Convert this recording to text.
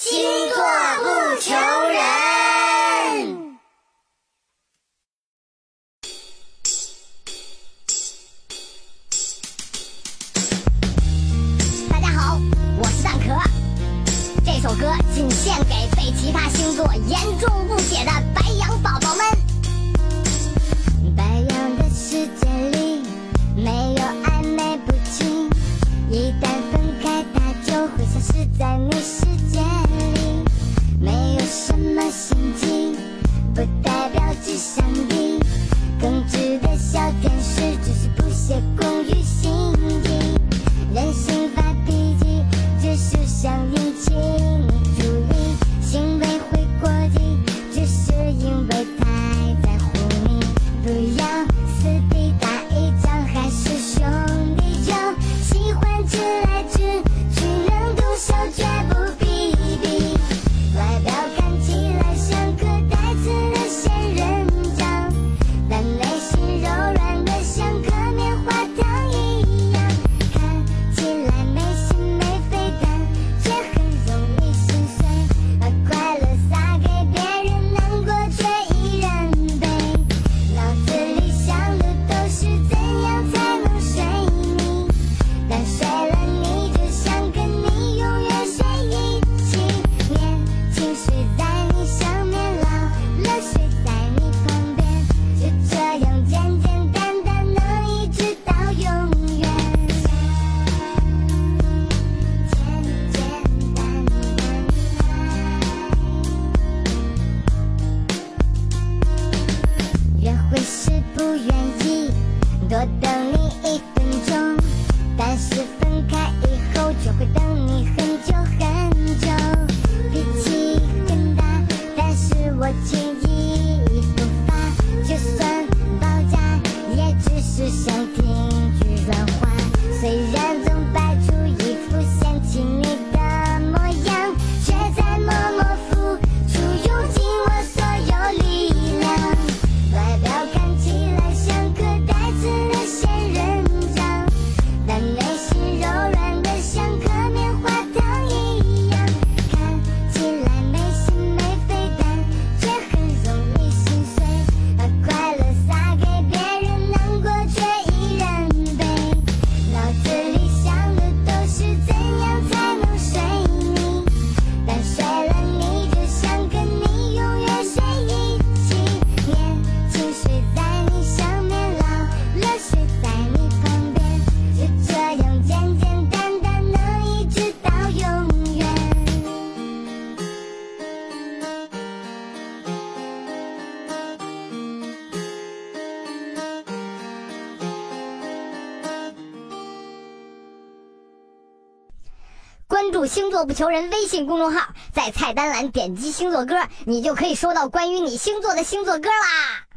星座不求人。大家好，我是蛋壳。这首歌仅献给被其他星座严重误解的白羊宝宝们。白羊的世界里没有暧昧不清，一旦分开，他就会消失在你身。是不愿。关注星座不求人微信公众号在菜单栏点击星座歌你就可以收到关于你星座的星座歌啦。